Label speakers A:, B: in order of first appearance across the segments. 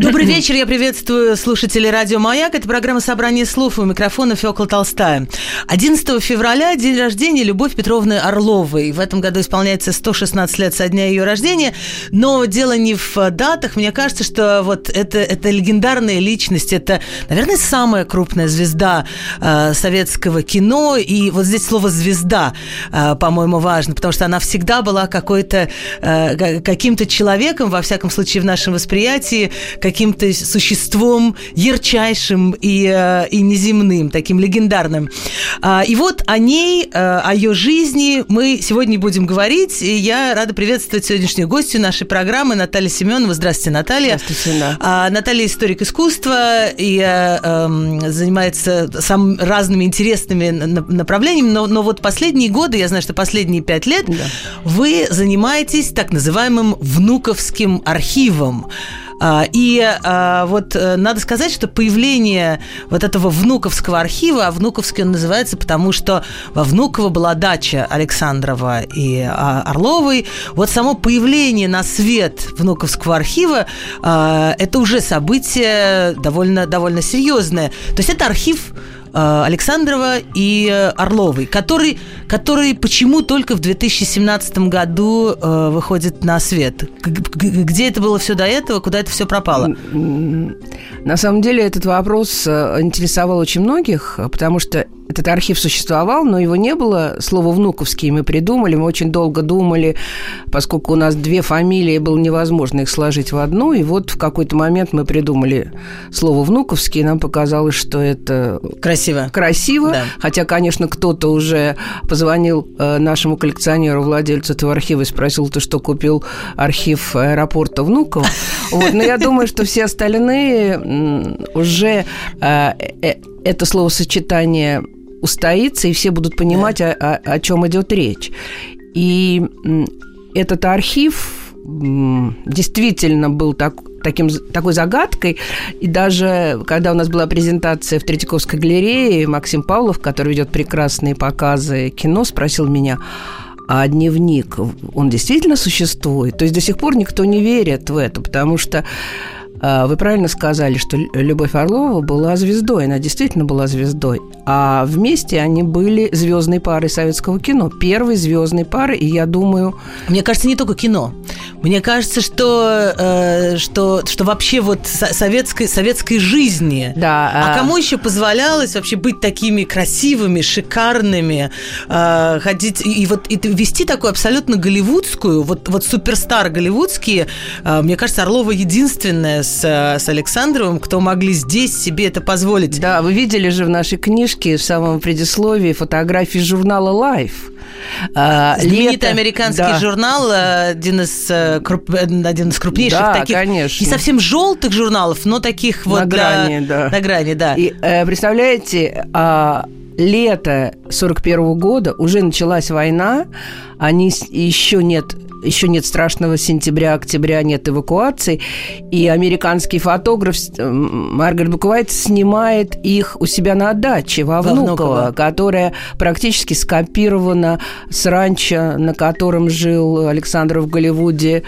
A: Добрый вечер, я приветствую слушателей радио «Маяк». Это программа «Собрание слов» у микрофона Фёкла Толстая. 11 февраля – день рождения Любовь Петровны Орловой. В этом году исполняется 116 лет со дня ее рождения. Но дело не в датах. Мне кажется, что вот это, это легендарная личность. Это, наверное, самая крупная звезда э, советского кино. И вот здесь слово «звезда», э, по-моему, важно, потому что она всегда была какой-то, э, каким-то человеком, во всяком случае, в нашем восприятии, каким-то существом ярчайшим и, э, и неземным, таким легендарным. А, и вот о ней, э, о ее жизни мы сегодня будем говорить. И я рада приветствовать сегодняшнюю гостью нашей программы Наталья Семенова. Здравствуйте, Наталья.
B: Здравствуйте, да.
A: А, Наталья историк искусства и э, эм, занимается самыми разными интересными направлениями. Но, но вот последние годы, я знаю, что последние пять лет, да. вы занимаетесь так называемым внуковским архивом. А, и а, вот э, надо сказать, что появление вот этого внуковского архива, а внуковский он называется, потому что во Внуково была дача Александрова и а, Орловой. Вот само появление на свет внуковского архива это уже событие довольно, довольно серьезное. То есть это архив Александрова и Орловой, который, который почему только в 2017 году э, выходит на свет? Где это было все до этого? Куда это все пропало?
B: На самом деле этот вопрос э, интересовал очень многих, потому что этот архив существовал, но его не было. Слово «внуковский» мы придумали, мы очень долго думали, поскольку у нас две фамилии, было невозможно их сложить в одну, и вот в какой-то момент мы придумали слово «внуковский», и нам показалось, что это...
A: Красиво.
B: Красиво, да. хотя, конечно, кто-то уже позвонил э, нашему коллекционеру, владельцу этого архива, и спросил, ты что, купил архив аэропорта Внуково? Вот, но я думаю, что все остальные уже э, э, это словосочетание устоится, и все будут понимать, да. о, о, о чем идет речь. И этот архив действительно был так, таким, такой загадкой. И даже когда у нас была презентация в Третьяковской галерее, Максим Павлов, который ведет прекрасные показы кино, спросил меня, а дневник, он действительно существует? То есть до сих пор никто не верит в это, потому что вы правильно сказали, что Любовь Орлова была звездой, она действительно была звездой. А вместе они были звездной парой советского кино, первой звездной парой, и я думаю...
A: Мне кажется, не только кино. Мне кажется, что, э, что, что вообще вот советской, советской жизни.
B: Да.
A: А, а кому еще позволялось вообще быть такими красивыми, шикарными, э, ходить и, и вот и вести такую абсолютно голливудскую, вот, вот суперстар голливудские, э, мне кажется, Орлова единственная с, с Александровым, кто могли здесь себе это позволить.
B: Да, вы видели же в нашей книжке в самом предисловии фотографии журнала Life.
A: А, Знаменитый Лето, американский да. журнал, один из, э, круп, один из крупнейших
B: да,
A: таких,
B: конечно.
A: не совсем желтых журналов, но таких вот
B: на грани, да.
A: На грани, да.
B: И э, представляете, а, лето 41 года уже началась война, они еще нет еще нет страшного сентября, октября, нет эвакуации. И американский фотограф Маргарет Буковайт снимает их у себя на даче во Внуково, Внуково, которая практически скопирована с ранчо, на котором жил Александр в Голливуде,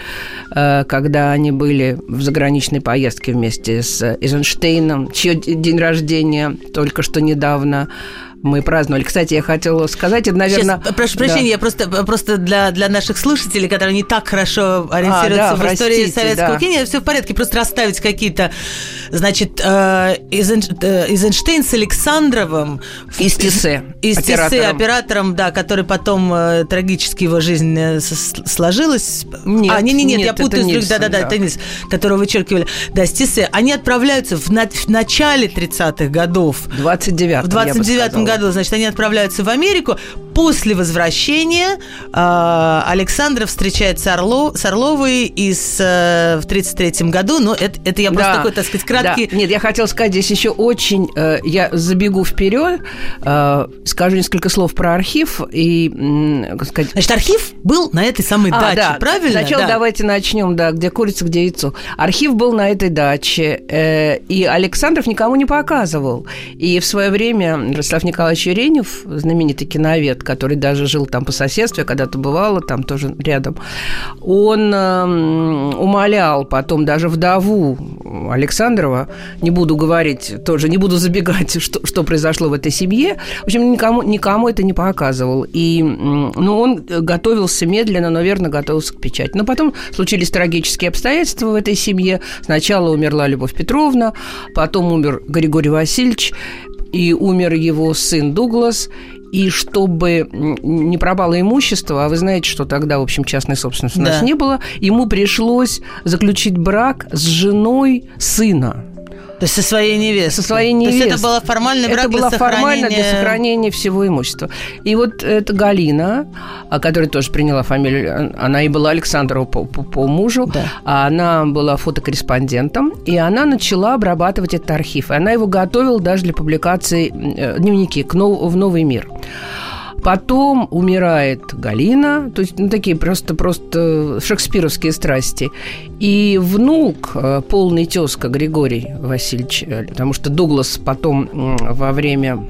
B: э, когда они были в заграничной поездке вместе с Эйзенштейном, чье день рождения только что недавно мы праздновали. Кстати, я хотела сказать, это, наверное...
A: Сейчас, прошу прощения, да. я просто, просто для, для наших слушателей, которые не так хорошо ориентируются а, да, в простите, истории советского да. кино, все в порядке, просто расставить какие-то... Значит, э, Эйзенштейн э, с Александровым...
B: Из Тисе.
A: Из Тисе, оператором, да, который потом э, трагически его жизнь э, сложилась.
B: Нет,
A: а, нет, нет, нет, я путаю с да-да-да, да. теннис, которого вычеркивали. Да, с Тисе. Они отправляются в, на, в начале 30-х годов.
B: В 29-м,
A: В 29-м году году, значит, они отправляются в Америку. после возвращения э, Александров встречается с, Орло, с Орловой из, э, в 33 году. Но это, это я просто
B: Да.
A: такой, так сказать, краткий...
B: Да. Нет, я хотела сказать здесь еще очень... э, я забегу вперед, э, скажу несколько слов про архив и, как сказать...
A: Значит, архив был на этой самой
B: А,
A: даче,
B: да.
A: правильно?
B: Сначала
A: Да.
B: давайте начнем, да, где курица, где яйцо. Архив был на этой даче, э, и Александров никому не показывал. И в свое время Ростислав Николаевич Юренев, знаменитый киновед, который даже жил там по соседству, я когда-то бывала там тоже рядом, он эм, умолял потом даже вдову Александрова, не буду говорить тоже, не буду забегать, что, что произошло в этой семье, в общем, никому, никому это не показывал. И, ну, он готовился медленно, но верно готовился к печати. Но потом случились трагические обстоятельства в этой семье. Сначала умерла Любовь Петровна, потом умер Григорий Васильевич, и умер его сын Дуглас. И чтобы не пропало имущество, а вы знаете, что тогда, в общем, частной собственности у нас
A: Да.
B: не было, ему пришлось заключить брак с женой сына.
A: То есть со своей невестой.
B: Со своей
A: То
B: невестой.
A: есть это был формальный брак
B: Это
A: для
B: было формально для
A: сохранения-
B: сохранения всего имущества. И вот эта Галина, а, которая тоже приняла фамилию, она и была Александрова по, по- по мужу,
A: Да.
B: а она была фотокорреспондентом, и она начала обрабатывать этот архив. И она его готовила даже для публикации э, дневники к нов- в «Новый мир». Потом умирает Галина, то есть ну, такие просто, просто шекспировские страсти. И внук, э, полный тезка Григорий Васильевич, э, потому что Дуглас потом во время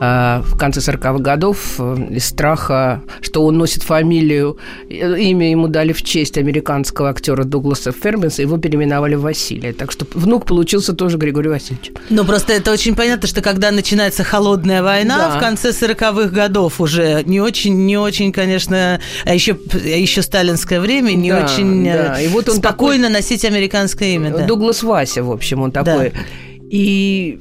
B: в конце 40-х годов э, из страха, что он носит фамилию, э, имя ему дали в честь американского актера Дугласа Фербенса, его переименовали в Василия. Так что внук получился тоже Григорий Васильевич.
A: Ну, просто это очень понятно, что когда начинается холодная война
B: Да.
A: в конце 40-х годов уже не очень, не очень, конечно, а еще, а еще сталинское время, не
B: Да,
A: очень э,
B: да. И вот он
A: спокойно носить американское имя. да.
B: Дуглас Вася, в общем, он такой. И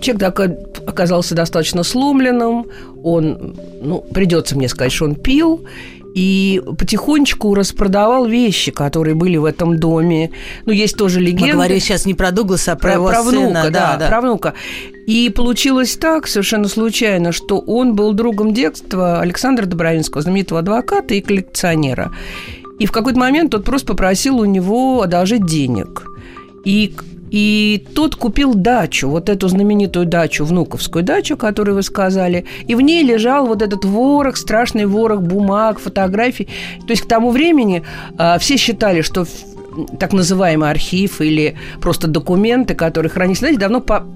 B: человек так оказался достаточно сломленным. Он, ну, придется мне сказать, что он пил. И потихонечку распродавал вещи, которые были в этом доме. Ну, есть тоже легенда.
A: Мы говорим сейчас не про Дугласа, а про,
B: Про,
A: его
B: про
A: сына.
B: внука, да, про внука. И получилось так, совершенно случайно, что он был другом детства Александра Добровинского, знаменитого адвоката и коллекционера. И в какой-то момент тот просто попросил у него одолжить денег. И и тот купил дачу, вот эту знаменитую дачу, внуковскую дачу, которую вы сказали, и в ней лежал вот этот ворох, страшный ворох бумаг, фотографий. То есть к тому времени а, все считали, что так называемый архив или просто документы, которые хранились, знаете, давно по-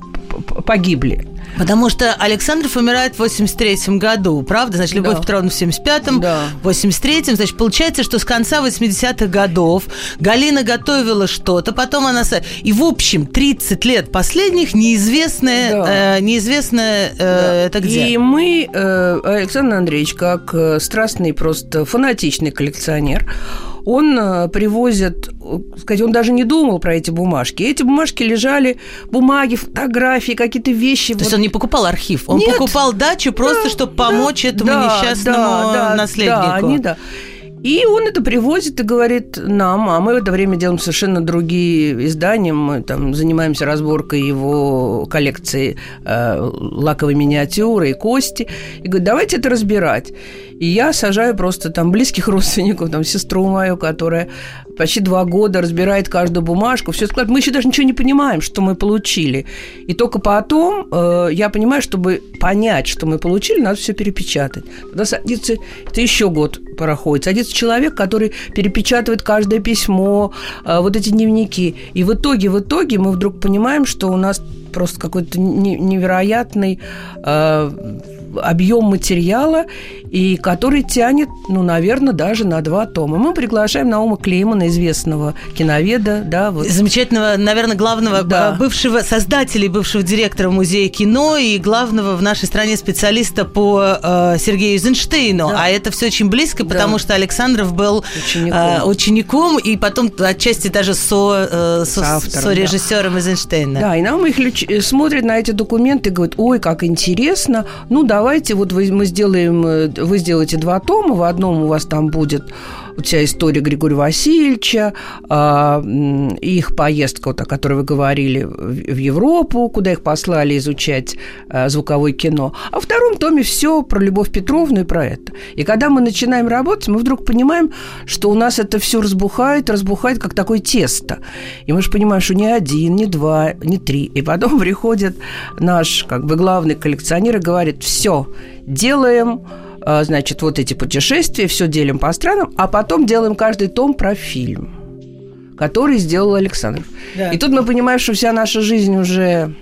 B: по- погибли.
A: Потому что Александров умирает в 83 году, правда? Значит, Любовь
B: Да.
A: Петровна в 75-м,
B: Да.
A: в 83-м. Значит, получается, что с конца 80-х годов Галина готовила что-то, потом она... И, в общем, 30 лет последних неизвестное,
B: Да.
A: э, неизвестное э, это где?
B: И мы, э, Александр Андреевич, как э, страстный, просто фанатичный коллекционер, он э, привозит, э, сказать, он даже не думал про эти бумажки. Эти бумажки лежали, бумаги, фотографии, какие-то вещи.
A: То есть
B: вот.
A: он не покупал архив, он
B: Нет.
A: покупал дачу просто, чтобы помочь этому
B: Да,
A: несчастному
B: да, да,
A: наследнику.
B: Да, они, да. И он это привозит и говорит нам, а мы в это время делаем совершенно другие издания. Мы там занимаемся разборкой его коллекции э, лаковой миниатюры и кости. И говорит, давайте это разбирать. И я сажаю просто там близких родственников, там сестру мою, которая почти два года разбирает каждую бумажку, все складывает. Мы еще даже ничего не понимаем, что мы получили. И только потом э, я понимаю, чтобы понять, что мы получили, надо все перепечатать. Тогда садится, это еще год проходит, садится человек, который перепечатывает каждое письмо, э, вот эти дневники. И в итоге, в итоге мы вдруг понимаем, что у нас просто какой-то не- невероятный э, объем материала, и который тянет, ну, наверное, даже на два тома. Мы приглашаем Наума Клеймана, известного киноведа, да, вот.
A: Замечательного, наверное, главного
B: Да.
A: э, бывшего создателя и бывшего директора музея кино и главного в нашей стране специалиста по э, Сергею Эйзенштейну.
B: Да.
A: А это все очень близко,
B: Да.
A: потому что Александров был
B: Учеником.
A: э, учеником и потом отчасти даже со, э, со, со режиссером Эйзенштейна.
B: Да, и нам их люч- э, смотрят на эти документы и говорят, ой, как интересно, ну, давайте вот вы, мы сделаем, э, вы сделаете два тома, в одном у вас там будет у тебя история Григория Васильевича, а, их поездка, вот, о которой вы говорили, в Европу, куда их послали изучать а, звуковое кино. А во втором томе все про Любовь Петровну и про это. И когда мы начинаем работать, мы вдруг понимаем, что у нас это все разбухает, разбухает, как такое тесто. И мы же понимаем, что не один, не два, не три. И потом приходит наш, как бы, главный коллекционер и говорит, все, делаем значит, вот эти путешествия, все делим по странам, а потом делаем каждый том про фильм, который сделал Александров. Да. И тут мы понимаем, что вся наша жизнь уже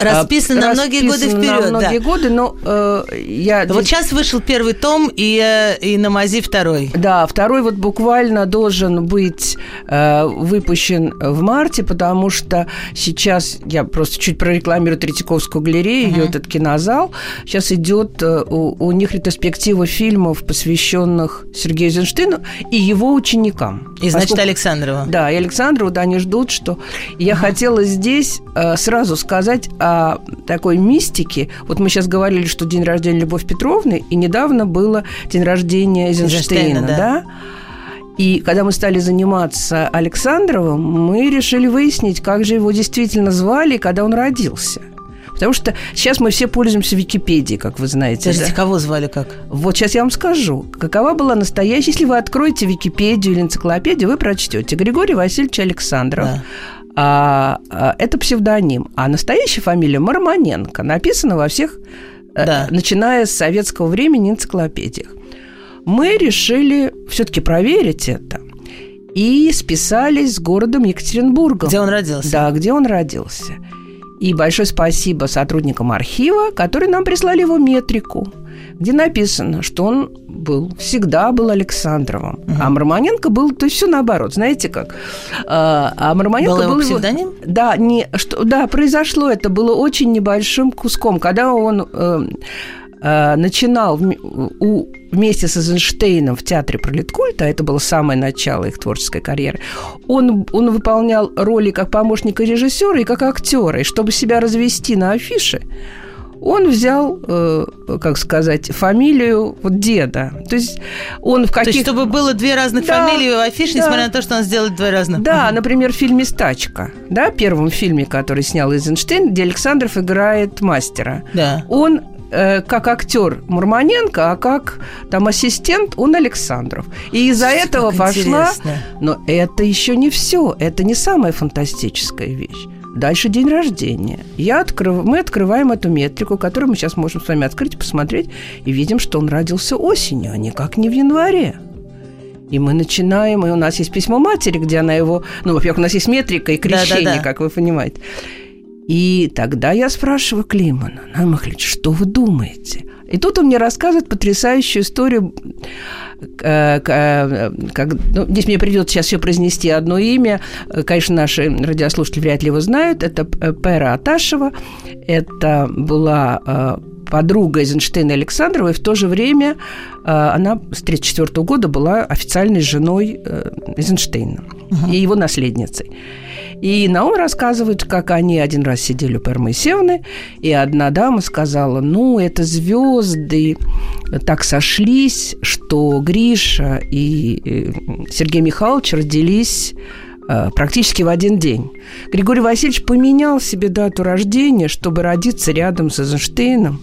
A: Расписан на многие годы вперед.
B: На многие
A: да.
B: годы, но э, я...
A: Вот сейчас вышел первый том и, э, и на мази второй.
B: Да, второй вот буквально должен быть э, выпущен в марте, потому что сейчас, я просто чуть прорекламирую Третьяковскую галерею, uh-huh. ее этот кинозал, сейчас идет э, у, у них ретроспектива фильмов, посвященных Сергею Эйзенштейну и его ученикам.
A: И, значит, Поскольку, Александрова.
B: Да, и Александрову, да, они ждут, что... Я uh-huh. хотела здесь э, сразу сказать, сказать о такой мистике. Вот мы сейчас говорили, что день рождения Любовь Петровны, и недавно было день рождения Эйзенштейна, да? да? И когда мы стали заниматься Александровым, мы решили выяснить, как же его действительно звали, когда он родился. Потому что сейчас мы все пользуемся Википедией, как вы знаете.
A: Подождите, да? кого звали как?
B: Вот сейчас я вам скажу. Какова была настоящая... Если вы откроете Википедию или энциклопедию, вы прочтете Григорий Васильевич Александров. Да а, а, это псевдоним. А настоящая фамилия Мармоненко написана во всех, э, да. начиная с советского времени, энциклопедиях. Мы решили все-таки проверить это и списались с городом Екатеринбургом.
A: Где он родился?
B: Да, где он родился. И большое спасибо сотрудникам архива, которые нам прислали его метрику, где написано, что он был, всегда был Александровым. Угу. А Мармоненко был, то есть все наоборот, знаете как.
A: А, а Мармоненко был, его был псевдоним?
B: Да, не, что, да, произошло это было очень небольшим куском, когда он э, э, начинал в, у, вместе с Эйзенштейном в театре пролеткульта, это было самое начало их творческой карьеры, он, он выполнял роли как помощника режиссера и как актера. И чтобы себя развести на афише, он взял, э, как сказать, фамилию вот деда. То есть он в каких... То есть,
A: чтобы было две разных да, фамилии в афише, да. несмотря на то, что он сделал два разных.
B: Да, например, в фильме «Стачка», да, первом фильме, который снял Эйзенштейн, где Александров играет мастера.
A: Да.
B: Он э, как актер Мурманенко, а как там ассистент он Александров. И из-за этого пошла... Интересно. Но это еще не все. Это не самая фантастическая вещь. Дальше день рождения. Я открыв... Мы открываем эту метрику, которую мы сейчас можем с вами открыть, посмотреть, и видим, что он родился осенью, а никак не в январе. И мы начинаем, и у нас есть письмо матери, где она его... Ну, во-первых, у нас есть метрика и крещение, да, да, да. как вы понимаете. И тогда я спрашиваю Климана, Анна Махлич, что вы думаете? И тут он мне рассказывает потрясающую историю Э, э, как, ну, здесь мне придется сейчас все произнести одно имя. Конечно, наши радиослушатели вряд ли его знают. Это Пера Аташева. Это была э, подруга Эйзенштейна Александрова, и в то же время она с 1934 года была официальной женой Эйзенштейна угу. и его наследницей. И Наум рассказывает, как они один раз сидели у Пермысевны, и одна дама сказала, ну, это звезды так сошлись, что Гриша и э, Сергей Михайлович родились э, практически в один день. Григорий Васильевич поменял себе дату рождения, чтобы родиться рядом с Эйзенштейном,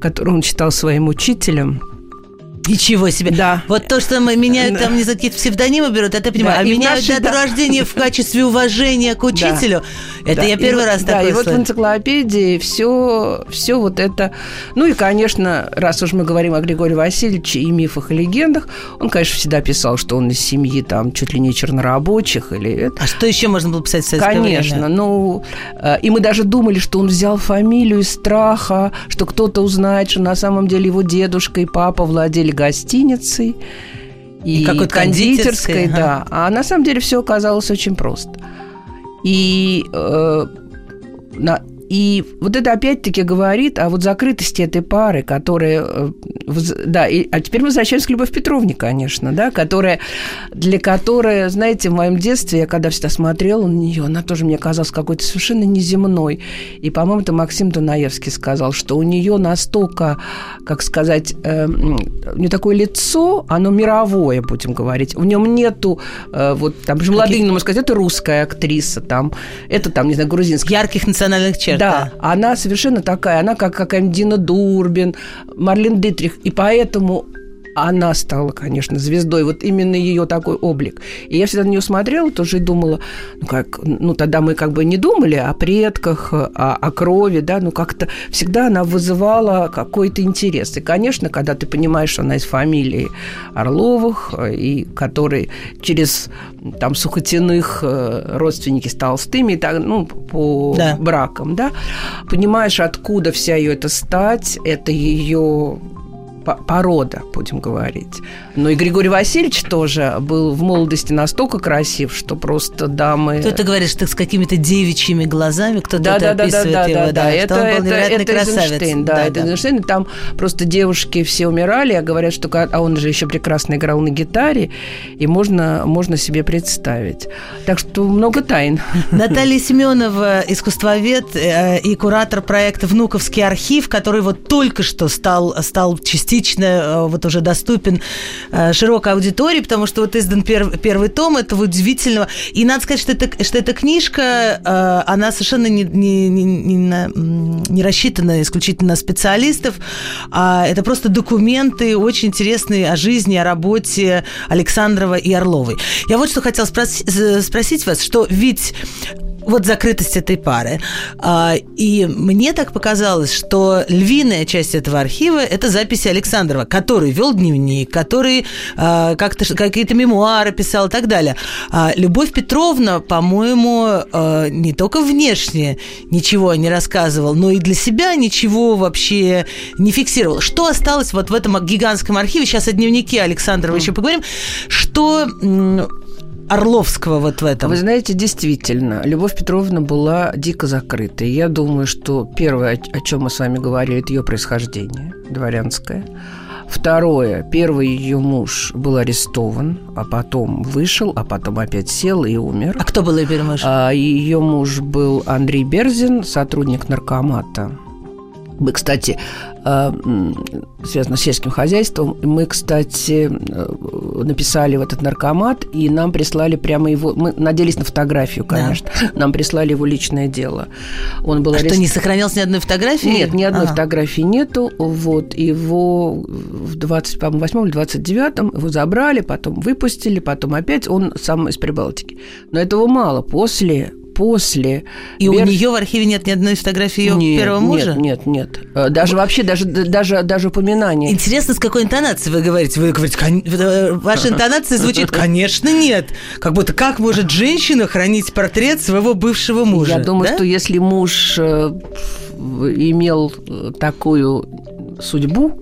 B: которого он считал своим учителем –
A: Ничего себе. Да. Вот то, что мы меняют там не за какие-то псевдонимы берут, это я понимаю. Да, а меняют наши, дату да. рождения в качестве уважения к учителю. Да. Это да. я первый и раз
B: вот,
A: такое
B: Да, и вот в энциклопедии все, все вот это. Ну и, конечно, раз уж мы говорим о Григории Васильевиче и мифах и легендах, он, конечно, всегда писал, что он из семьи там чуть ли не чернорабочих или
A: А что еще можно было писать в советское
B: Конечно,
A: время?
B: ну э, и мы даже думали, что он взял фамилию из страха, что кто-то узнает, что на самом деле его дедушка и папа владели гостиницей и, и какой-то кондитерской, ага. да. А на самом деле все оказалось очень просто. И э, на, И вот это опять-таки говорит о вот закрытости этой пары, которая... э, Да, и, а теперь мы возвращаемся к Любовь Петровне, конечно, да, которая, для которой, знаете, в моем детстве, я когда всегда смотрела на нее, она тоже мне казалась какой-то совершенно неземной. И, по-моему, это Максим Дунаевский сказал, что у нее настолько, как сказать, э, у нее такое лицо, оно мировое, будем говорить. В нем нету, э, вот там, Ладынина, можно сказать, это русская актриса, там, это там, не знаю, грузинская.
A: Ярких национальных черт.
B: Да, она совершенно такая, она как какая-нибудь Дина Дурбин, Марлен Дитрих, и поэтому она стала, конечно, звездой, вот именно ее такой облик. И я всегда на нее смотрела тоже и думала, ну как, ну тогда мы как бы не думали о предках, о, о крови, да, ну как-то всегда она вызывала какой-то интерес. И, конечно, когда ты понимаешь, что она из фамилии Орловых, э, и который через там сухотяных э, родственники с Толстыми, так, ну, по
A: Да.
B: бракам, да, понимаешь, откуда вся ее эта стать, это ее порода, будем говорить. Но и Григорий Васильевич тоже был в молодости настолько красив, что просто дамы...
A: Кто-то говорит, что с какими-то девичьими глазами, кто-то
B: да,
A: это
B: да, да, да,
A: описывает
B: да,
A: его,
B: да, да,
A: что
B: это, это, это
A: красавец.
B: Эйзенштейн, да, это Эйзенштейн, и там просто девушки все умирали, а говорят, что, а он же еще прекрасно играл на гитаре, и можно, можно себе представить. Так что много тайн.
A: Наталья Семенова, искусствовед э, и куратор проекта «Внуковский архив», который вот только что стал, стал частично э, вот уже доступен э, широкой аудитории, потому что вот издан пер- первый том этого удивительного. И надо сказать, что, это, что эта книжка, э, она совершенно не, не, не, не не рассчитана исключительно на специалистов, а это просто документы очень интересные о жизни, о работе Александрова и Орловой. Я вот что хотела спрос- спросить вас, что ведь вот закрытость этой пары. А, И мне так показалось, что львиная часть этого архива – это записи Александрова, который вел дневник, который а, как-то какие-то мемуары писал и так далее. А Любовь Петровна, по-моему, не только внешне ничего не рассказывал, но и для себя ничего вообще не фиксировал. Что осталось вот в этом гигантском архиве? Сейчас о дневнике Александрова еще поговорим. Что Орловского вот в этом?
B: Вы знаете, действительно, Любовь Петровна была дико закрыта. И я думаю, что первое, о чем мы с вами говорили, это ее происхождение дворянское. Второе, первый ее муж был арестован, а потом вышел, а потом опять сел и умер.
A: А кто был ее муж?
B: А ее муж был Андрей Берзин, сотрудник наркомата. Мы, кстати, а, м, связано с сельским хозяйством, мы, кстати, э, написали в этот наркомат, и нам прислали прямо его... Мы надеялись на фотографию,
A: Да.
B: конечно. Нам прислали его личное дело. Он был
A: А что,
B: арест-
A: не сохранялось ни одной фотографии?
B: нет, ни одной
A: Ага.
B: фотографии нету. Вот его в 28 или 29 его забрали, потом выпустили, потом опять он сам из Прибалтики. Но этого мало. После после
A: И у
B: Берз-
A: нее в архиве нет ни одной фотографии ее
B: Нет,
A: первого мужа?
B: Нет, нет, нет. Э, Даже вообще, даже, даже, даже упоминание.
A: Интересно, с какой интонацией вы говорите? Вы говорите, «Кон- э, ваша интонация звучит, конечно, нет. Как будто, как может женщина хранить портрет своего бывшего мужа?
B: Я думаю,
A: да?
B: что если муж э, имел такую судьбу,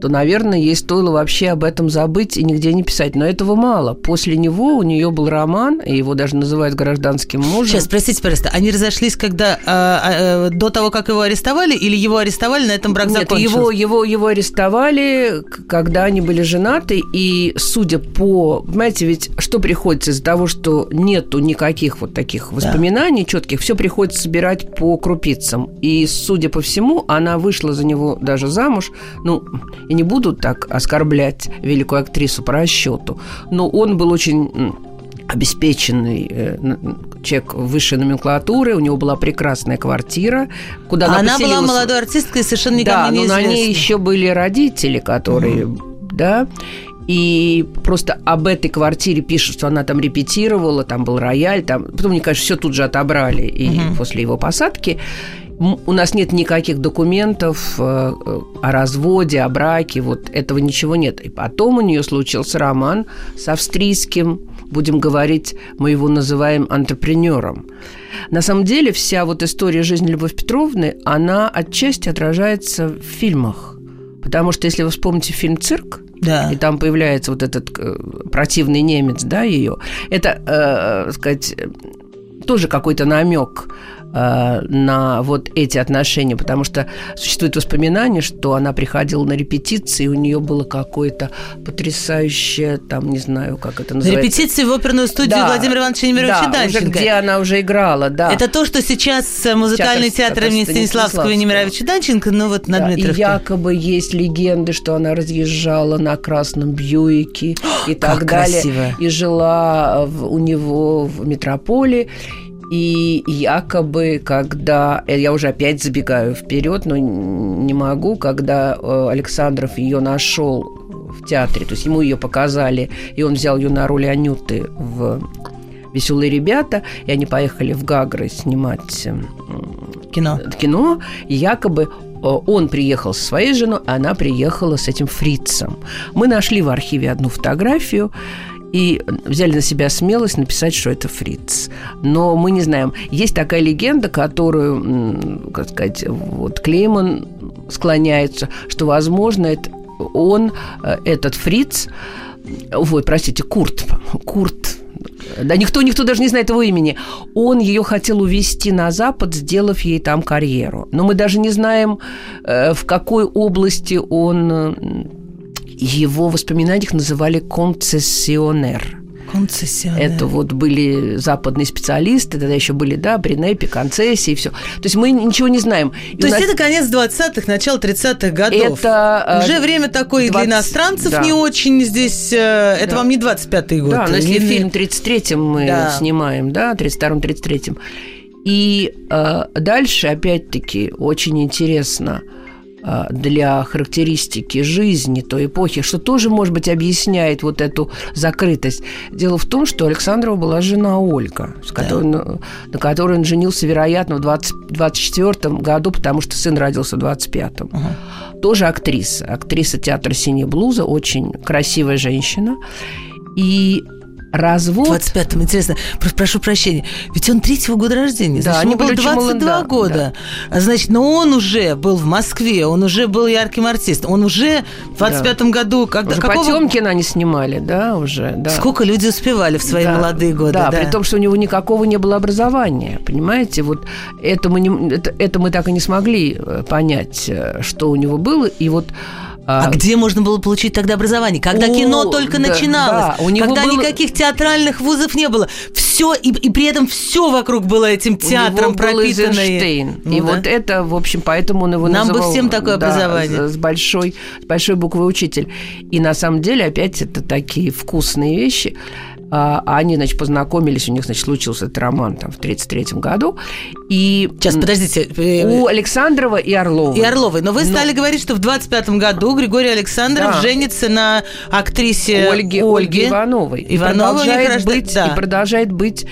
B: то, наверное, ей стоило вообще об этом забыть и нигде не писать. Но этого мало. После него у нее был роман, и его даже называют гражданским мужем.
A: Сейчас, простите, пожалуйста, они разошлись, когда а, а, до того, как его арестовали, или его арестовали, на этом брак
B: Нет,
A: закончился?
B: его, его, его арестовали, когда они были женаты, и судя по... Понимаете, ведь что приходится из-за того, что нету никаких вот таких воспоминаний четких, все приходится собирать по крупицам. И, судя по всему, она вышла за него даже замуж. Ну, я не буду так оскорблять великую актрису по расчету, но он был очень обеспеченный э, человек высшей номенклатуры, у него была прекрасная квартира, куда она,
A: Она была молодой артисткой, совершенно
B: Да,
A: никому
B: но на ней еще были родители, которые, да, и просто об этой квартире пишут, что она там репетировала, там был рояль, там, потом, мне кажется, все тут же отобрали и после его посадки. У нас нет никаких документов э, э, о разводе, о браке, вот этого ничего нет. И потом у нее случился роман с австрийским, будем говорить, мы его называем антрепренером. На самом деле вся вот история жизни Любовь Петровны, она отчасти отражается в фильмах. Потому что если вы вспомните фильм «Цирк»,
A: Да.
B: и там появляется вот этот э, противный немец, да, ее, это, э, сказать, тоже какой-то намек э, на вот эти отношения, потому что существует воспоминание, что она приходила на репетиции, и у нее было какое-то потрясающее, там, не знаю, как это называется.
A: Репетиции в оперную студию да, Владимира Ивановича Немировича
B: да,
A: Данченко.
B: Уже, где она уже играла, да.
A: Это то, что сейчас музыкальный театр, театр имени Станиславского и Немировича Данченко, ну вот на да,
B: Дмитровке. И якобы есть легенды, что она разъезжала на красном Бьюике и так далее.
A: Красиво.
B: И жила в, у него в метрополе. И якобы, когда... э, Я уже опять забегаю вперед, но не могу, когда э, Александров ее нашел в театре, то есть ему ее показали, и он взял ее на роль Анюты в «Веселые ребята», и они поехали в Гагры снимать
A: кино.
B: кино, и якобы он приехал со своей женой, а она приехала с этим фрицем. Мы нашли в архиве одну фотографию, и взяли на себя смелость написать, что это Фриц. Но мы не знаем. Есть такая легенда, которую, как сказать, вот Клейман склоняется, что, возможно, это он, э, этот Фриц, ой, простите, Курт, Курт, да никто, никто даже не знает его имени. Он ее хотел увезти на Запад, сделав ей там карьеру. Но мы даже не знаем, э, в какой области он его воспоминаниях называли концессионер.
A: Концессионер.
B: Это вот были западные специалисты, тогда еще были, да, Бринепи, концессии и все. То есть мы ничего не знаем.
A: И То есть нас... это конец 20-х, начало 30-х годов.
B: Это...
A: Э, Уже время такое 20... для иностранцев да. не очень здесь... Э, это да. вам не 25-й год.
B: Да, но если не... фильм 33-м мы да. снимаем, да, 32-м, 33-м. И э, дальше, опять-таки, очень интересно – для характеристики жизни той эпохи, что тоже, может быть, объясняет вот эту закрытость. Дело в том, что Александрова была жена Ольга, с которой, да. на, на которой он женился, вероятно, в 20, 24 году, потому что сын родился в 25-м. Угу. Тоже актриса. Актриса театра «Синяя блуза», очень красивая женщина. И развод...
A: В 25-м, интересно, прошу прощения, ведь он третьего года рождения, да, значит, ему было 22 молода, года. Да. Значит, но он уже был в Москве, он уже был ярким артистом, он уже в 25-м да. году... Когда,
B: уже какого... Потемкина они снимали, да, уже. Да.
A: Сколько люди успевали в свои да. молодые годы.
B: Да, да, при том, что у него никакого не было образования, понимаете? Вот это мы, не, это, это мы так и не смогли э, понять, э, что у него было, и вот
A: а, а где можно было получить тогда образование? Когда О, кино только да, начиналось, да, у него когда было... никаких театральных вузов не было. Все, и, и при этом все вокруг было этим театром пропитано.
B: Ну, и да. вот это, в общем, поэтому он его
A: Нам
B: называл...
A: бы всем такое да, образование.
B: С, большой, с большой буквы учитель. И на самом деле, опять, это такие вкусные вещи. А, они, значит, познакомились, у них, значит, случился этот роман там в 33 году. И
A: Сейчас, подождите.
B: Э, у Александрова и Орловой.
A: И Орловой. Но вы Но... стали говорить, что в 25 году Григорий Александров да. женится на актрисе
B: Ольге, Ольге Ивановой.
A: Иванова
B: и продолжает быть, да. и продолжает быть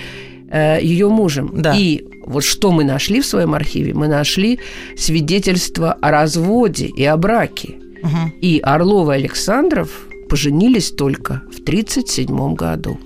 B: э, ее мужем.
A: Да.
B: И вот что мы нашли в своем архиве? Мы нашли свидетельство о разводе и о браке. Угу. И Орлова и Александров поженились только в 1937 году.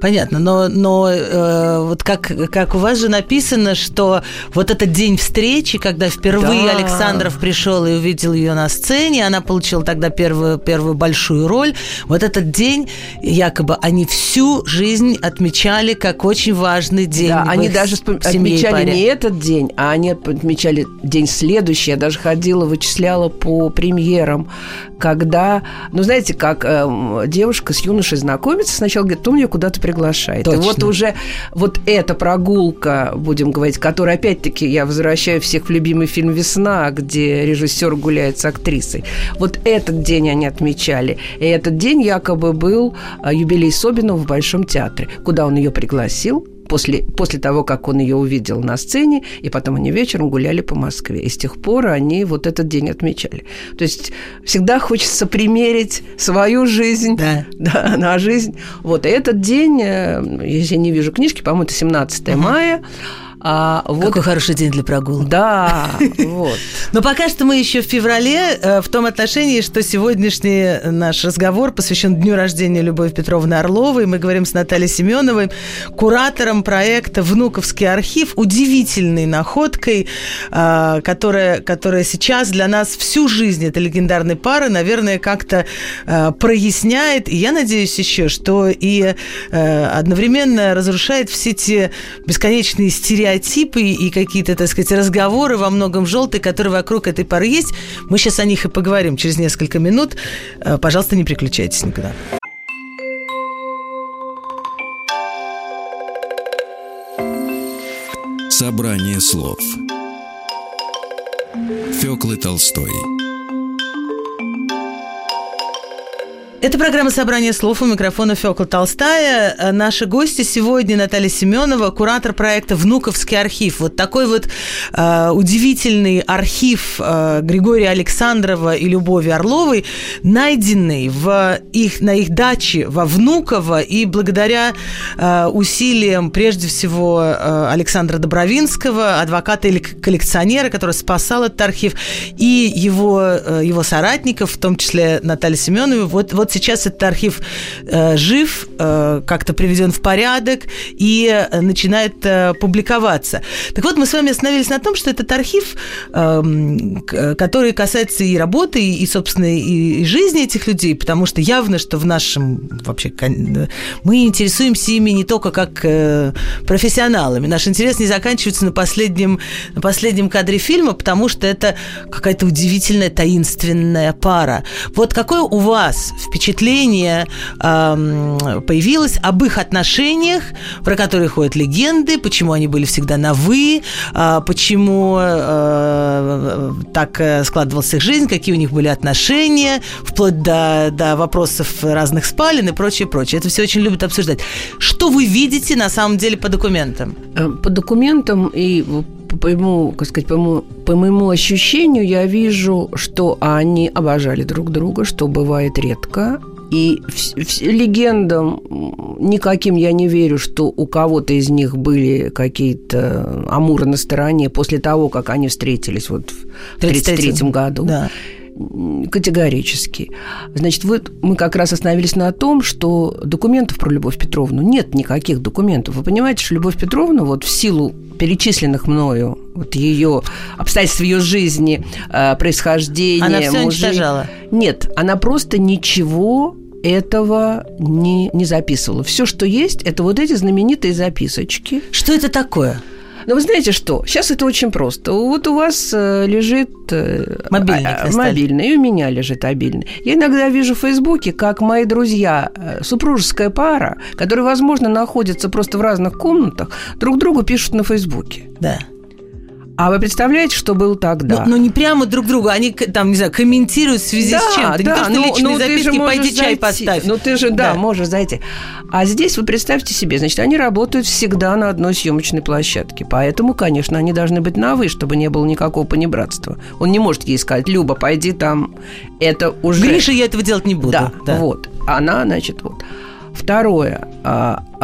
A: Понятно, но, но э, вот как, как у вас же написано, что вот этот день встречи, когда впервые да. Александров пришел и увидел ее на сцене, она получила тогда первую, первую большую роль. Вот этот день, якобы, они всю жизнь отмечали как очень важный день.
B: Да, они даже отмечали не этот день, а они отмечали день следующий. Я даже ходила, вычисляла по премьерам, когда, ну, знаете, как э, девушка с юношей знакомится, сначала говорит, он меня куда-то приглашает. Точно. И вот уже вот эта прогулка, будем говорить, которая, опять-таки, я возвращаю всех в любимый фильм «Весна», где режиссер гуляет с актрисой. Вот этот день они отмечали. И этот день якобы был э, юбилей Собинова в Большом театре, куда он ее пригласил, после, после того, как он ее увидел на сцене, и потом они вечером гуляли по Москве. И с тех пор они вот этот день отмечали. То есть всегда хочется примерить свою жизнь да. Да, на жизнь. Вот, и этот день, э, если я не вижу книжки, по-моему, это 17 угу. мая,
A: а, вот... Какой хороший день для прогулок.
B: Да, вот.
A: Но пока что мы еще в феврале, э, в том отношении, что сегодняшний наш разговор посвящен дню рождения Любови Петровны Орловой. Мы говорим с Натальей Семеновой, куратором проекта «Внуковский архив», удивительной находкой, э, которая, которая сейчас для нас всю жизнь этой легендарной пары, наверное, как-то э, проясняет. И я надеюсь еще, что и одновременно разрушает все те бесконечные стереотипы, стереотипы и какие-то, так сказать, разговоры во многом желтые, которые вокруг этой пары есть. Мы сейчас о них и поговорим через несколько минут. Э, пожалуйста, не переключайтесь никуда.
C: Собрание слов Фёклы Толстой
A: Это программа «Собрание слов» у микрофона Фёкла Толстая. Э, наши гости сегодня Наталья Семенова, куратор проекта «Внуковский архив». Вот такой вот э, удивительный архив э, Григория Александрова и Любови Орловой, найденный в их, на их даче во Внуково, и благодаря э, усилиям, прежде всего, э, Александра Добровинского, адвоката или коллекционера, который спасал этот архив, и его, э, его соратников, в том числе Наталья Семеновой, вот, вот сейчас этот архив э, жив, э, как-то приведен в порядок и э, начинает э, публиковаться. Так вот, мы с вами остановились на том, что этот архив, э, который касается и работы, и, собственно, и, и жизни этих людей, потому что явно, что в нашем вообще мы интересуемся ими не только как э, профессионалами. Наш интерес не заканчивается на последнем, на последнем кадре фильма, потому что это какая-то удивительная таинственная пара. Вот какое у вас впечатление э, появилось об их отношениях, про которые ходят легенды, почему они были всегда на «вы», э, почему э, так складывалась их жизнь, какие у них были отношения, вплоть до, до вопросов разных спален и прочее, прочее. Это все очень любят обсуждать. Что вы видите на самом деле по документам?
B: Э, по документам и по моему, как сказать, по моему, по моему ощущению, я вижу, что они обожали друг друга, что бывает редко. И в, в, легендам никаким я не верю, что у кого-то из них были какие-то амуры на стороне после того, как они встретились вот в 1933 году. Да категорически. Значит, вот мы как раз остановились на том, что документов про Любовь Петровну нет никаких документов. Вы понимаете, что Любовь Петровна вот в силу перечисленных мною вот ее обстоятельств ее жизни, э, происхождения.
A: Она все мужей... уничтожала?
B: Нет, она просто ничего этого не, не записывала. Все, что есть, это вот эти знаменитые записочки.
A: Что это такое?
B: Но вы знаете что? Сейчас это очень просто. Вот у вас э, лежит
A: э, мобильный,
B: а, мобильный, и у меня лежит мобильный. Я иногда вижу в Фейсбуке, как мои друзья, э, супружеская пара, которые, возможно, находятся просто в разных комнатах, друг другу пишут на Фейсбуке.
A: Да.
B: А вы представляете, что было тогда?
A: Ну, ну не прямо друг другу, они там, не знаю, комментируют в связи да, с чем-то.
B: Да,
A: не то, что
B: ну,
A: личные
B: ну,
A: записки, пойди
B: зайти.
A: чай поставь.
B: Ну ты же, да, да, можешь зайти. А здесь вы представьте себе, значит, они работают всегда на одной съемочной площадке. Поэтому, конечно, они должны быть на «вы», чтобы не было никакого понебратства. Он не может ей сказать, Люба, пойди там. Это уже...
A: Гриша, я этого делать не буду.
B: Да, да. вот. Она, значит, вот. Второе.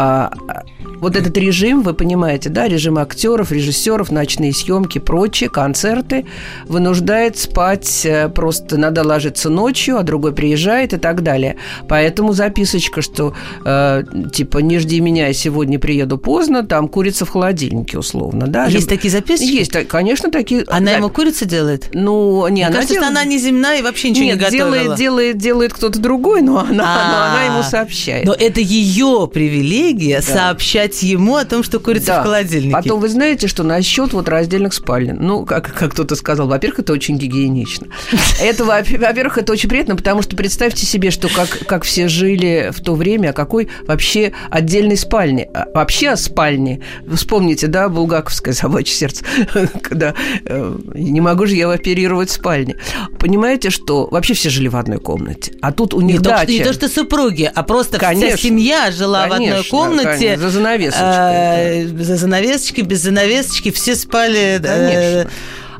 B: А, а, вот этот режим, вы понимаете, да, режим актеров, режиссеров, ночные съемки, прочие, концерты, вынуждает спать э, просто надо ложиться ночью, а другой приезжает и так далее. Поэтому записочка, что э, типа не жди меня, я сегодня приеду поздно, там курица в холодильнике условно, да.
A: Есть Либо... такие записки?
B: Есть, конечно, такие.
A: Она да. ему курицу делает?
B: Ну, не,
A: Мне
B: она
A: кажется,
B: делает...
A: она не земная и вообще ничего
B: Нет,
A: не готовила.
B: делает, делает, делает кто-то другой, но она, но она ему сообщает.
A: Но это ее привилегия да. сообщать ему о том, что курица да. в холодильнике.
B: Потом вы знаете, что насчет вот раздельных спален, ну, как, как кто-то сказал, во-первых, это очень гигиенично. Это, во-первых, это очень приятно, потому что представьте себе, что как, как все жили в то время, о какой вообще отдельной спальне. А, вообще о спальне. Вспомните, да, булгаковское собачье сердце, когда э, не могу же я оперировать в спальне. Понимаете, что вообще все жили в одной комнате, а тут у них
A: не
B: дача.
A: То, не то, что супруги, а просто конечно, вся семья жила конечно, в одной комнате. Конечно,
B: за занавесочкой.
A: Э, за занавесочкой, без занавесочки, все спали...
B: Э, конечно.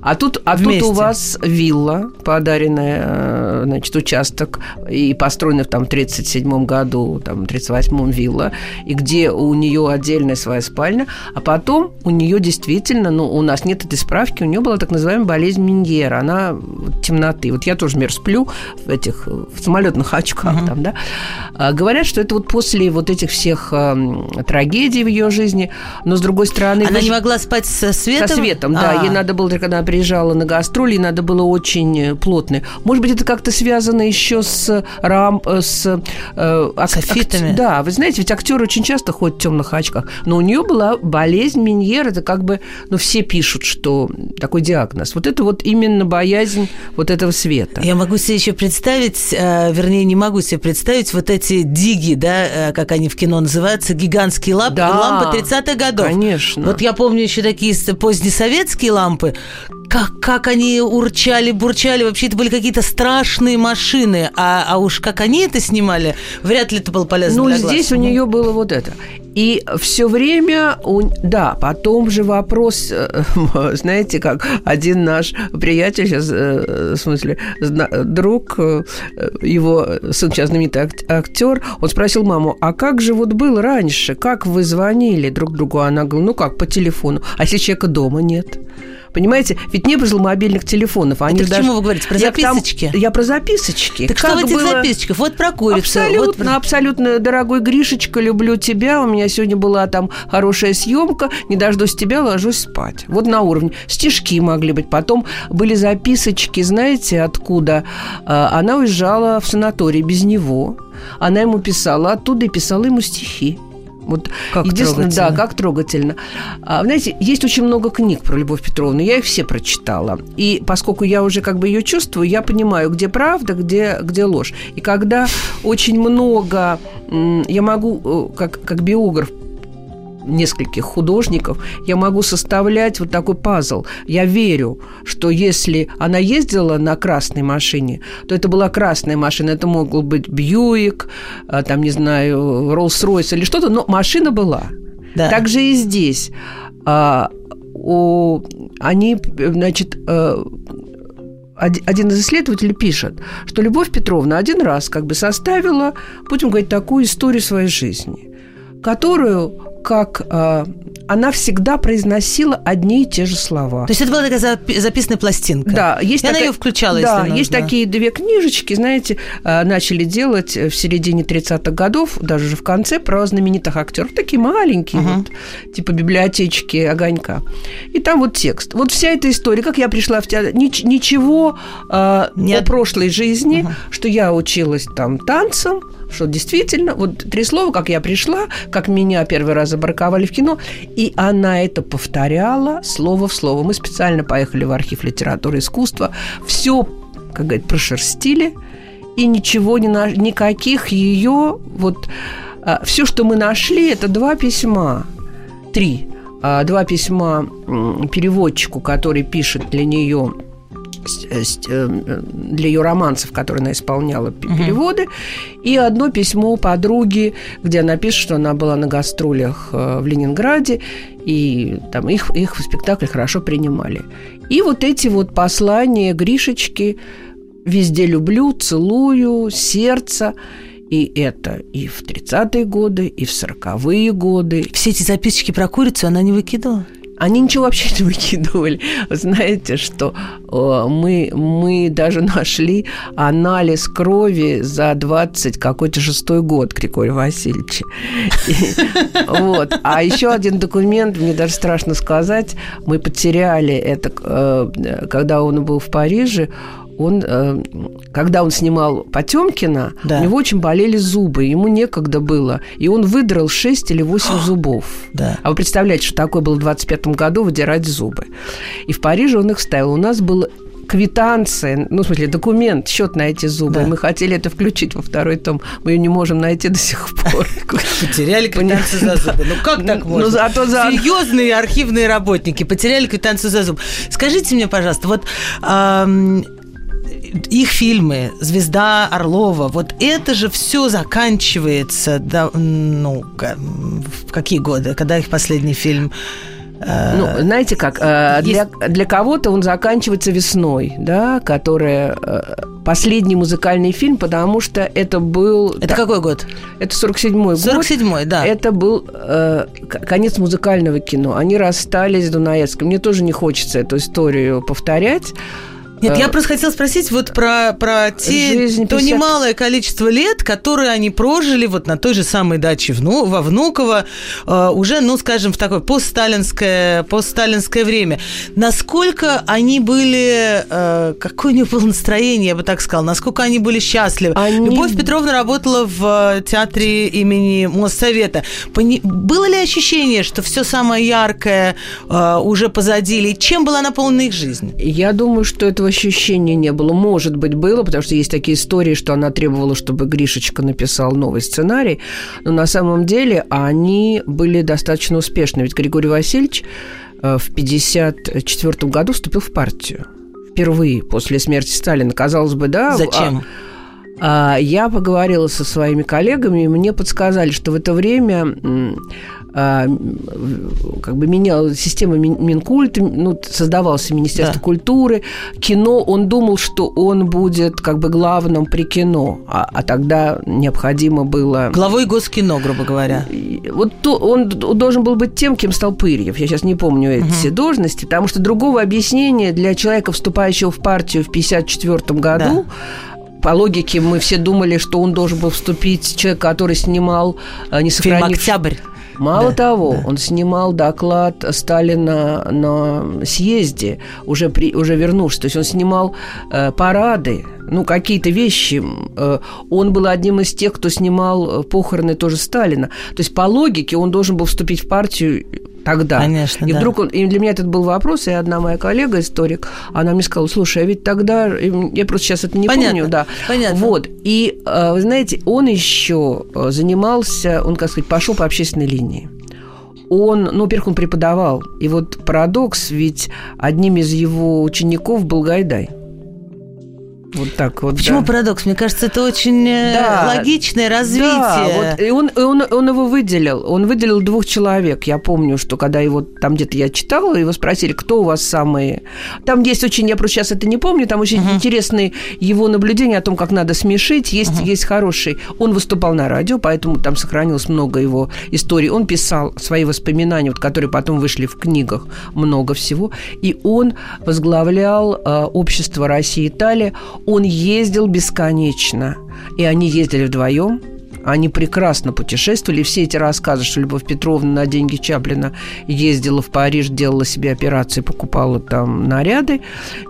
B: А тут, а тут у вас вилла, подаренная, э, значит, участок, и построенная там в 37 году, там, в 38-м вилла, и где у нее отдельная своя спальня, а потом у нее действительно, ну, у нас нет этой справки, у нее была так называемая болезнь Миньера, она темноты. Вот я тоже, например, сплю в этих, в самолетных очках uh-huh. там, да. А, говорят, что это вот после вот этих всех э, трагедий в ее жизни, но с другой стороны...
A: Она вы... не могла спать со светом?
B: Со светом, да. А-а-а. Ей надо было, когда приезжала на гастроли, и надо было очень плотно. Может быть, это как-то связано еще с рам... с...
A: Э, ак... Софитами.
B: Да, вы знаете, ведь актеры очень часто ходят в темных очках. Но у нее была болезнь Миньер, это как бы, ну, все пишут, что такой диагноз. Вот это вот именно боязнь вот этого света.
A: Я могу себе еще представить, э, вернее, не могу себе представить вот эти диги, да, э, как они в кино называются, гигантские лампы, да, лампы 30-х годов.
B: Конечно.
A: Вот я помню еще такие позднесоветские лампы, как, как они урчали, бурчали. Вообще, это были какие-то страшные машины. А, а уж как они это снимали, вряд ли это было полезно
B: Ну,
A: для
B: здесь
A: глаз.
B: у нее было вот это. И все время, да, потом же вопрос, э, знаете, как один наш приятель сейчас, э, в смысле, друг, э, его сын сейчас знаменитый актер, он спросил маму, а как же вот было раньше, как вы звонили друг другу? Она говорит, ну как, по телефону. А если человека дома нет? Понимаете? Ведь не было мобильных телефонов.
A: Они Это даже... почему вы говорите? Про записочки?
B: Я, там... я про записочки.
A: Так как что в этих было... записочках? Вот про курицу.
B: Абсолютно, вот... абсолютно. Дорогой Гришечка, люблю тебя. У меня сегодня была там хорошая съемка. Не дождусь тебя, ложусь спать. Вот на уровне. Стишки могли быть. Потом были записочки, знаете, откуда? А, она уезжала в санаторий без него. Она ему писала оттуда и писала ему стихи.
A: Вот как единственное,
B: да, как трогательно. А, знаете, есть очень много книг про Любовь Петровну, я их все прочитала. И поскольку я уже как бы ее чувствую, я понимаю, где правда, где, где ложь. И когда очень много, я могу, э, как, как биограф, нескольких художников, я могу составлять вот такой пазл. Я верю, что если она ездила на красной машине, то это была красная машина. Это мог быть Бьюик, а, там, не знаю, Роллс-Ройс или что-то, но машина была. Да. Так же и здесь. А, они, значит, а, один из исследователей пишет, что Любовь Петровна один раз как бы составила, будем говорить, такую историю своей жизни, которую как э, она всегда произносила одни и те же слова.
A: То есть это была такая записанная пластинка?
B: Да. Есть
A: и
B: такая,
A: она ее включала,
B: Да, есть такие две книжечки, знаете, э, начали делать в середине 30-х годов, даже же в конце, про знаменитых актеров. Такие маленькие, uh-huh. вот, типа библиотечки огонька. И там вот текст. Вот вся эта история, как я пришла в театр, Нич- ничего э, Нет. о прошлой жизни, uh-huh. что я училась там танцам, что действительно, вот три слова, как я пришла, как меня первый раз забраковали в кино, и она это повторяла слово в слово. Мы специально поехали в архив литературы и искусства, все, как говорят, прошерстили, и ничего не на... никаких ее вот а, все, что мы нашли, это два письма, три, а, два письма переводчику, который пишет для нее для ее романсов, которые она исполняла переводы, угу. и одно письмо подруги, где она пишет, что она была на гастролях э, в Ленинграде, и там их, их в спектакле хорошо принимали. И вот эти вот послания Гришечки «Везде люблю, целую, сердце», и это и в 30-е годы, и в 40-е годы.
A: Все эти записочки про курицу она не выкидывала?
B: Они ничего вообще не выкидывали. Вы знаете, что э, мы, мы даже нашли анализ крови за 20 какой-то шестой год Григория Васильевича. вот. А еще один документ, мне даже страшно сказать, мы потеряли это, э, когда он был в Париже, он, э, когда он снимал Потемкина, да. у него очень болели зубы, ему некогда было, и он выдрал 6 или 8 зубов.
A: Да.
B: А вы представляете, что такое было в 25 году выдирать зубы. И в Париже он их ставил. У нас был квитанция, ну, в смысле, документ, счет на эти зубы. Да. Мы хотели это включить во второй том. Мы ее не можем найти до сих пор.
A: Потеряли квитанцию за зубы. Ну, как так ну, можно? Ну, за... Серьезные архивные работники потеряли квитанцию за зубы. Скажите мне, пожалуйста, вот их фильмы «Звезда Орлова», вот это же все заканчивается, да, ну, в какие годы, когда их последний фильм?
B: Э, ну, знаете как, э, для, для кого-то он заканчивается весной, да, которая э, последний музыкальный фильм, потому что это был...
A: Это да, какой год?
B: Это 47-й
A: 47 год. 47-й, да.
B: Это был э, конец музыкального кино. Они расстались с Дунаевским. Мне тоже не хочется эту историю повторять,
A: Нет, я просто хотела спросить вот про, про те,
B: Жизнь
A: то
B: 50.
A: немалое количество лет, которые они прожили вот на той же самой даче вну, во Внуково, э, уже, ну, скажем, в такое постсталинское, постсталинское время. Насколько они были, э, какое у них было настроение, я бы так сказала, насколько они были счастливы.
B: Они-
A: Любовь Петровна работала в э, театре имени Моссовета. Пони- Было ли ощущение, что все самое яркое э, уже позади, или чем была наполнена их жизнь?
B: Я думаю, что этого ощущения не было. Может быть, было, потому что есть такие истории, что она требовала, чтобы Гришечка написал новый сценарий. Но на самом деле они были достаточно успешны. Ведь Григорий Васильевич э, в 1954 году вступил в партию. Впервые после смерти Сталина. Казалось бы, да.
A: Зачем?
B: А, Я поговорила со своими коллегами, и мне подсказали, что в это время а, как бы меняла система Мин- Минкульта, ну, создавался Министерство
A: Да.
B: культуры, кино, он думал, что он будет как бы главным при кино, а, а тогда необходимо было...
A: Главой Госкино, грубо говоря.
B: Вот то, он должен был быть тем, кем стал Пырьев. Я сейчас не помню эти все должности, потому что другого объяснения для человека, вступающего в партию в 1954 году, по логике мы все думали, что он должен был вступить человек, который снимал э, не
A: Фильм
B: сохранив...
A: «Октябрь».
B: Мало
A: Да,
B: того,
A: да.
B: он снимал доклад Сталина на съезде, уже, при, уже вернувшись. То есть он снимал э, парады, ну, какие-то вещи. Э, он был одним из тех, кто снимал э, похороны тоже Сталина. То есть по логике он должен был вступить в партию тогда.
A: Конечно,
B: и
A: да.
B: вдруг он, и для меня этот был вопрос, и одна моя коллега, историк, она мне сказала, слушай, а ведь тогда, я просто сейчас это не
A: Понятно,
B: помню, да.
A: понятно.
B: Вот, и, э, вы знаете, он еще э, занимался, он, как сказать, пошел по общественной линии. Он, ну, во-первых, он преподавал. И вот парадокс, ведь одним из его учеников был Гайдай. Вот так вот.
A: Почему
B: да.
A: парадокс? Мне кажется, это очень э,
B: Да.
A: логичное развитие.
B: Да, вот, и он, и он, он его выделил. Он выделил двух человек. Я помню, что когда его там где-то я читала, его спросили, кто у вас самые... Там есть очень, я просто сейчас это не помню, там очень интересные его наблюдения о том, как надо смешить. Есть, есть хороший. Он выступал на радио, поэтому там сохранилось много его историй. Он писал свои воспоминания, вот, которые потом вышли в книгах, много всего. И он возглавлял э, общество Россия-Италия. Он ездил бесконечно. И они ездили вдвоем. Они прекрасно путешествовали. Все эти рассказы, что Любовь Петровна на деньги Чаплина ездила в Париж, делала себе операции, покупала там наряды.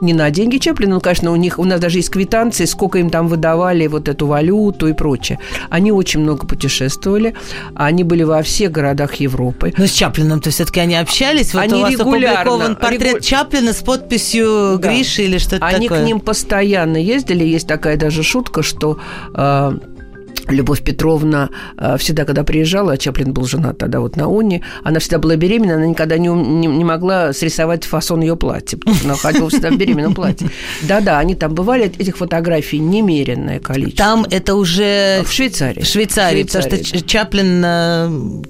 B: Не на деньги Чаплина, но, конечно, у них, у нас даже есть квитанции, сколько им там выдавали вот эту валюту и прочее. Они очень много путешествовали. Они были во всех городах Европы.
A: Но с Чаплином-то все-таки они общались. Вот
B: Они
A: у вас
B: регулярно,
A: опубликован портрет
B: регу-
A: Чаплина с подписью
B: Да.
A: Гриши или что-то
B: Они
A: такое.
B: к ним постоянно ездили. Есть такая даже шутка, что э, Любовь Петровна э, всегда, когда приезжала, а Чаплин был женат тогда вот на Уне, она всегда была беременна, она никогда не, не, не могла срисовать фасон ее платья, потому что она ходила всегда в беременном платье. Да-да, они там бывали, этих фотографий немеренное количество.
A: Там это уже
B: в Швейцарии.
A: в Швейцарии, потому что Чаплин...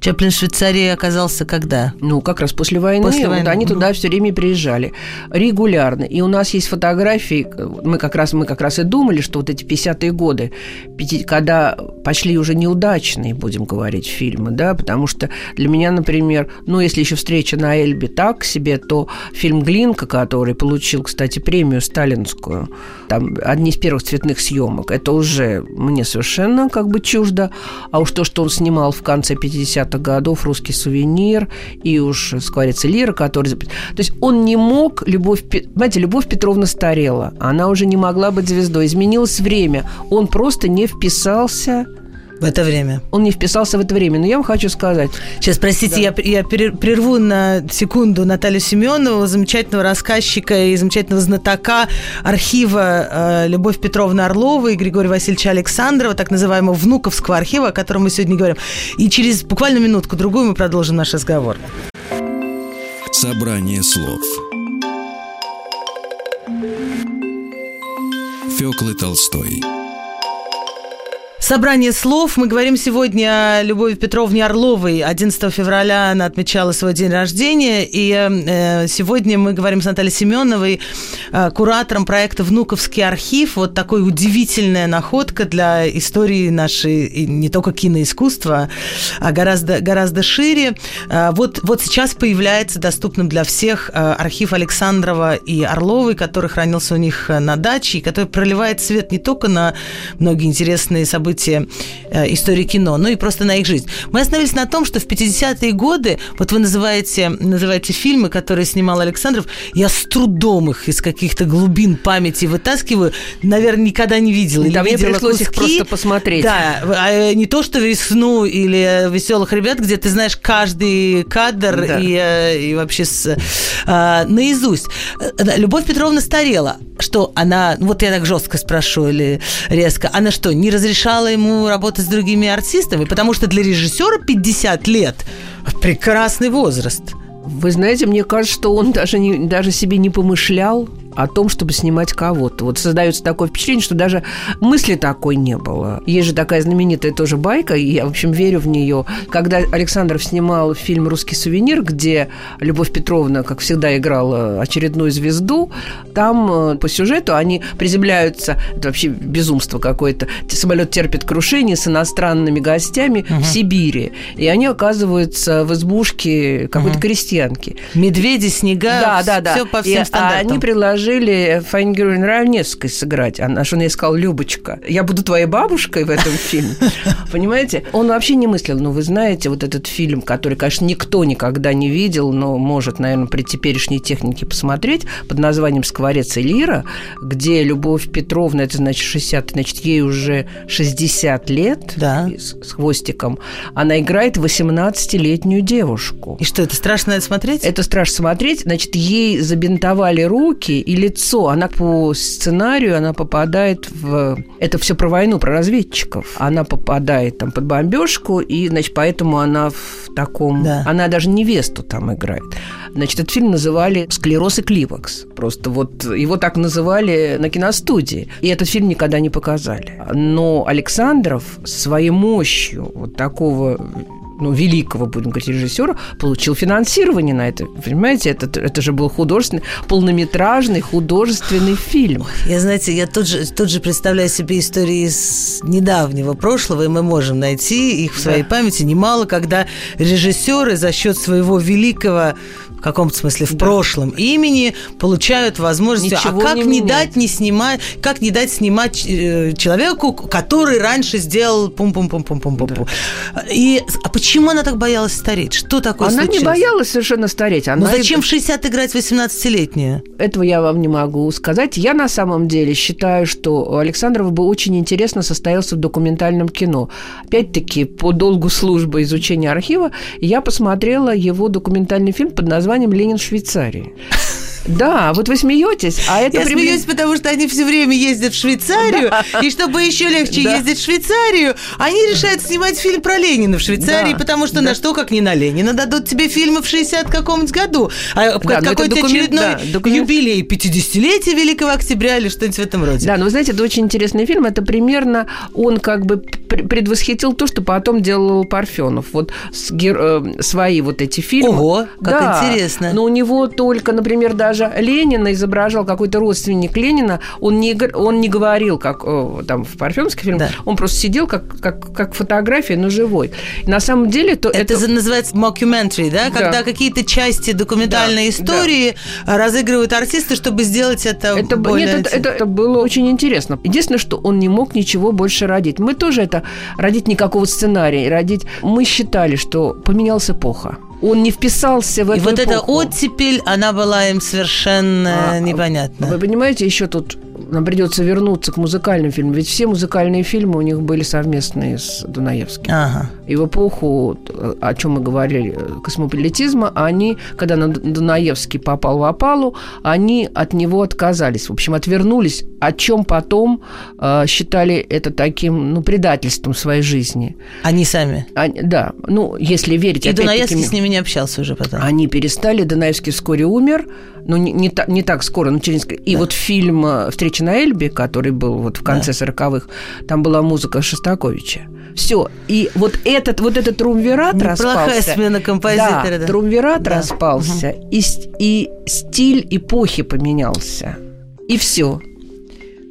A: Чаплин в Швейцарии оказался когда?
B: Ну, как раз после войны.
A: После
B: вот
A: войны,
B: они
A: мгм.
B: туда все время приезжали. Регулярно. И у нас есть фотографии. Мы как раз, мы как раз и думали, что вот эти 50-е годы, когда пошли уже неудачные, будем говорить, фильмы, да, потому что для меня, например, ну, если еще встреча на Эльбе так себе, то фильм «Глинка», который получил, кстати, премию сталинскую, там одни из первых цветных съемок, это уже мне совершенно как бы чуждо. А уж то, что он снимал в конце 50-х годов «Русский сувенир» и уж «Скворец и лира», который... То есть он не мог... Любовь... Понимаете, Любовь Петровна старела. Она уже не могла быть звездой. Изменилось время. Он просто не вписался...
A: В это время.
B: Он не вписался в это время. Но я вам хочу сказать...
A: Сейчас, простите, я, я пере- прерву на секунду Наталью Семенову, замечательного рассказчика и замечательного знатока архива э, Любовь Петровна Орлова и Григория Васильевича Александрова, так называемого внуковского архива, о котором мы сегодня говорим. И через буквально минутку-другую мы продолжим наш разговор.
C: Собрание слов Фёклы Толстой
A: Собрание слов. Мы говорим сегодня о Любови Петровне Орловой. 11 февраля она отмечала свой день рождения. И э, сегодня мы говорим с Натальей Семеновой, э, куратором проекта «Внуковский архив». Вот такой удивительная находка для истории нашей, не только киноискусства, а гораздо, гораздо шире. Э, вот, вот сейчас появляется доступным для всех э, архив Александрова и Орловой, который хранился у них на даче, и который проливает свет не только на многие интересные события, события э, истории кино, ну и просто на их жизнь. Мы остановились на том, что в 50-е годы, вот вы называете, называете фильмы, которые снимал Александров, я с трудом их из каких-то глубин памяти вытаскиваю, наверное, никогда не видела.
B: Да, мне пришлось
A: куски.
B: их просто посмотреть.
A: Да, а не то, что «Весну» или «Веселых ребят», где ты знаешь каждый кадр да. и, э, и вообще с, а, наизусть. Любовь Петровна старела. Что она, вот я так жестко спрошу или резко, она что, не разрешала ему работать с другими артистами, потому что для режиссера 50 лет прекрасный возраст.
B: Вы знаете, мне кажется, что он даже, не, даже себе не помышлял о том, чтобы снимать кого-то. Вот создается такое впечатление, что даже мысли такой не было. Есть же такая знаменитая тоже байка, и я, в общем, верю в нее. Когда Александров снимал фильм «Русский сувенир», где Любовь Петровна, как всегда, играла очередную звезду, там э, по сюжету они приземляются, это вообще безумство какое-то, самолет терпит крушение с иностранными гостями угу. в Сибири, и они оказываются в избушке какой-то угу. крестьянки.
A: Медведи, снега, да, да, да. все по всем и, стандартам.
B: Они предложили предложили Файнгерин Равневской сыграть. Она что она искала Любочка. Я буду твоей бабушкой в этом фильме. Понимаете? Он вообще не мыслил. Но вы знаете, вот этот фильм, который, конечно, никто никогда не видел, но может, наверное, при теперешней технике посмотреть, под названием «Скворец и лира», где Любовь Петровна, это значит 60, значит, ей уже 60 лет да. с, с хвостиком, она играет 18-летнюю девушку.
A: И что, это страшно это смотреть?
B: Это страшно смотреть. Значит, ей забинтовали руки, и лицо. Она по сценарию, она попадает в... Это все про войну, про разведчиков. Она попадает там под бомбежку, и, значит, поэтому она в таком... Да. Она даже невесту там играет. Значит, этот фильм называли «Склероз и кливокс». Просто вот его так называли на киностудии. И этот фильм никогда не показали. Но Александров своей мощью вот такого ну, великого, будем говорить, режиссера, получил финансирование на это. Понимаете, это, это же был художественный, полнометражный художественный фильм.
A: Я, знаете, я тут же, тут же представляю себе истории из недавнего прошлого, и мы можем найти их в своей да. памяти немало, когда режиссеры за счет своего великого в каком-то смысле в да. прошлом имени получают возможность, а Ничего а как не, не дать не снимать, как не дать снимать э, человеку, который раньше сделал пум пум пум пум пум пум да. И а почему она так боялась стареть? Что такое
B: Она
A: случилось?
B: не боялась совершенно стареть. Она...
A: Но зачем в 60 играть 18-летнюю?
B: Этого я вам не могу сказать. Я на самом деле считаю, что Александров бы очень интересно состоялся в документальном кино. Опять-таки, по долгу службы изучения архива я посмотрела его документальный фильм под названием «Ленин в Швейцарии». Да, вот вы смеетесь, а это
A: Я прибли... смеюсь, потому что они все время ездят в Швейцарию, да. и чтобы еще легче да. ездить в Швейцарию, они решают снимать фильм про Ленина в Швейцарии, да. потому что да. на что, как не на Ленина, дадут тебе фильмы в 60 каком-нибудь году, а да, какой-то документ, очередной да, документ... юбилей 50-летия Великого Октября или что-нибудь в этом роде.
B: Да, но вы знаете, это очень интересный фильм, это примерно, он как бы предвосхитил то, что потом делал Парфенов. Вот э, свои вот эти фильмы.
A: Ого, как да, интересно.
B: Но у него только, например, даже даже Ленина изображал какой-то родственник Ленина, он не, он не говорил, как там в Парфенском фильме, да. он просто сидел как, как, как фотография, но живой. И на самом деле... То
A: это, это называется mockumentary, да? да. Когда какие-то части документальной да, истории да. разыгрывают артисты, чтобы сделать это,
B: это
A: более...
B: Нет, это, это, это было очень интересно. Единственное, что он не мог ничего больше родить. Мы тоже это... Родить никакого сценария, родить... Мы считали, что поменялась эпоха он не вписался в эту
A: И вот
B: эпоху.
A: эта оттепель, она была им совершенно а, непонятна.
B: Вы понимаете, еще тут нам придется вернуться к музыкальным фильмам, ведь все музыкальные фильмы у них были совместные с Дунаевским. Ага. И в эпоху, о чем мы говорили, космополитизма, они, когда на Дунаевский попал в опалу, они от него отказались, в общем, отвернулись, о чем потом э, считали это таким, ну, предательством своей жизни.
A: Они сами?
B: Они, да, ну, если верить...
A: И Дунаевский с ними не общался уже потом?
B: Они перестали, Дунаевский вскоре умер, ну, не, не, не так скоро, но через... И да. вот фильм «Встреча встречи на Эльбе, который был вот в конце сороковых, да. там была музыка Шостаковича. Все. И вот этот, вот этот трумвират
A: Неплохая распался. смена композитора.
B: Да, да. трумвират да. распался, угу. и, и стиль эпохи поменялся. И все.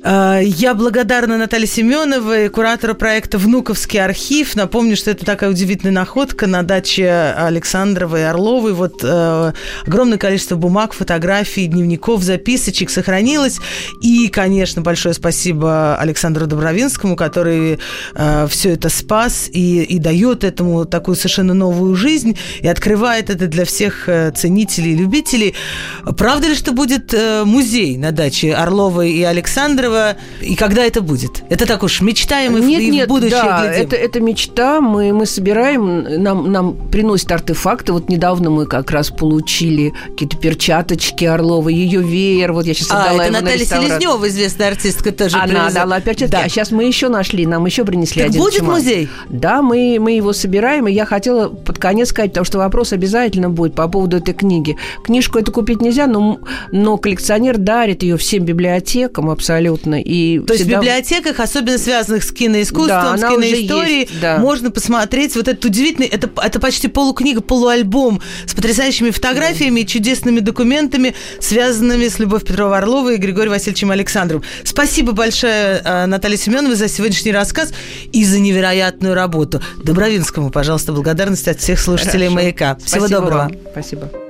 A: А, я благодарна Наталье Семеновой, куратору проекта «Внуковский архив». Напомню, что это такая удивительная находка на даче Александровой и Орловой. Вот э, огромное количество бумаг, фотографий, дневников, записочек сохранилось. И, конечно, большое спасибо Александру Добровинскому, который э, все это спас и, и дает этому такую совершенно новую жизнь и открывает это для всех э, ценителей и любителей. Правда ли, что будет э, музей на даче Орловой и Александрова? Кадырова. И когда это будет? Это так уж мечтаем и, нет,
B: в,
A: нет, в будущее
B: да, глядим. Это, это мечта. Мы, мы собираем, нам, нам приносят артефакты. Вот недавно мы как раз получили какие-то перчаточки Орлова, ее веер. Вот я сейчас
A: а, отдала это Наталья Селезнева, известная артистка, тоже
B: Она привезла. дала перчатки. Да. А сейчас мы еще нашли, нам еще принесли
A: так
B: один
A: будет
B: чемодан.
A: музей?
B: Да, мы, мы его собираем. И я хотела под конец сказать, потому что вопрос обязательно будет по поводу этой книги. Книжку это купить нельзя, но, но коллекционер дарит ее всем библиотекам абсолютно абсолютно.
A: И То всегда... есть в библиотеках, особенно связанных с киноискусством, да, с киноисторией, есть, да. можно посмотреть вот этот удивительный, это, это почти полукнига, полуальбом с потрясающими фотографиями да. и чудесными документами, связанными с Любовью Петровой Орловой и Григорием Васильевичем Александровым. Спасибо большое, э, Наталья Семеновна, за сегодняшний рассказ и за невероятную работу. Добровинскому, пожалуйста, благодарность от всех слушателей Хорошо. «Маяка». Всего
B: Спасибо
A: доброго.
B: Вам. Спасибо.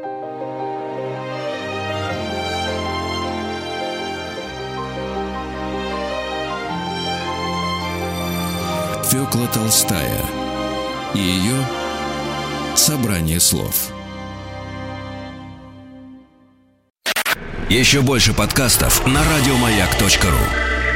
C: Фёкла Толстая и ее собрание слов. Еще больше подкастов на радиомаяк.ру